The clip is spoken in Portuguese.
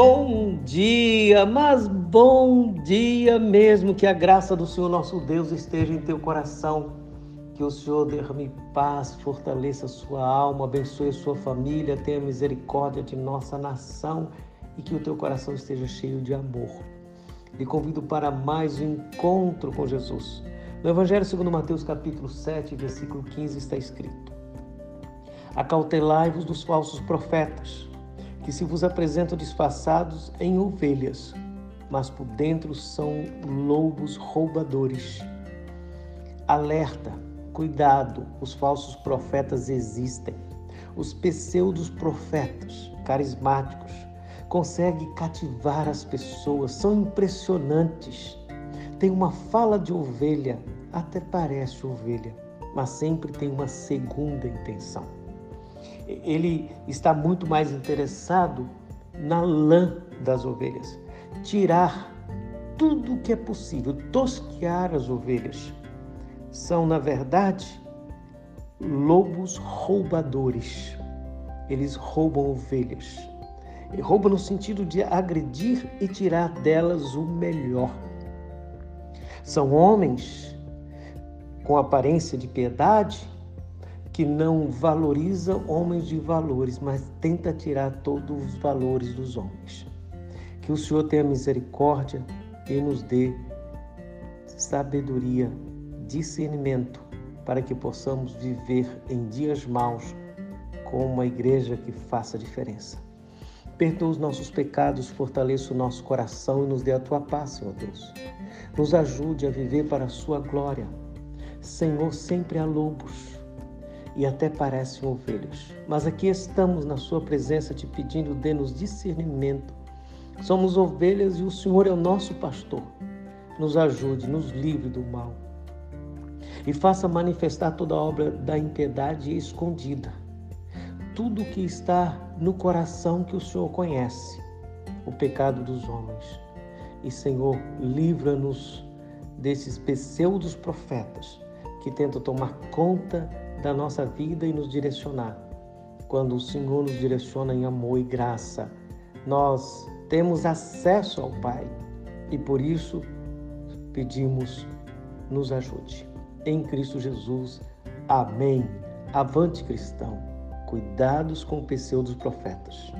Bom dia, mas bom dia mesmo. Que a graça do Senhor nosso Deus esteja em teu coração. Que o Senhor derrame paz, fortaleça sua alma, abençoe a sua família, tenha misericórdia de nossa nação e que o teu coração esteja cheio de amor. Lhe convido para mais um encontro com Jesus. No Evangelho segundo Mateus capítulo 7, versículo 15 está escrito: Acautelai-vos dos falsos profetas que se vos apresentam disfarçados em ovelhas, mas por dentro são lobos roubadores. Alerta, cuidado, os falsos profetas existem. Os pseudos profetas carismáticos conseguem cativar as pessoas, são impressionantes. Tem uma fala de ovelha, até parece ovelha, mas sempre tem uma segunda intenção ele está muito mais interessado na lã das ovelhas, tirar tudo o que é possível, tosquear as ovelhas. São, na verdade, lobos roubadores. Eles roubam ovelhas. E roubam no sentido de agredir e tirar delas o melhor. São homens com aparência de piedade, que não valoriza homens de valores, mas tenta tirar todos os valores dos homens. Que o Senhor tenha misericórdia e nos dê sabedoria, discernimento, para que possamos viver em dias maus com uma igreja que faça diferença. Perdoa os nossos pecados, fortaleça o nosso coração e nos dê a tua paz, Senhor Deus. Nos ajude a viver para a sua glória. Senhor, sempre há lobos e até parecem ovelhas. Mas aqui estamos na Sua presença te pedindo, dê-nos discernimento. Somos ovelhas e o Senhor é o nosso pastor. Nos ajude, nos livre do mal. E faça manifestar toda a obra da impiedade escondida. Tudo que está no coração que o Senhor conhece, o pecado dos homens. E, Senhor, livra-nos desses pseudos profetas que tentam tomar conta da nossa vida e nos direcionar. Quando o Senhor nos direciona em amor e graça, nós temos acesso ao Pai e por isso pedimos, nos ajude. Em Cristo Jesus. Amém. Avante cristão. Cuidados com o pseudo dos profetas.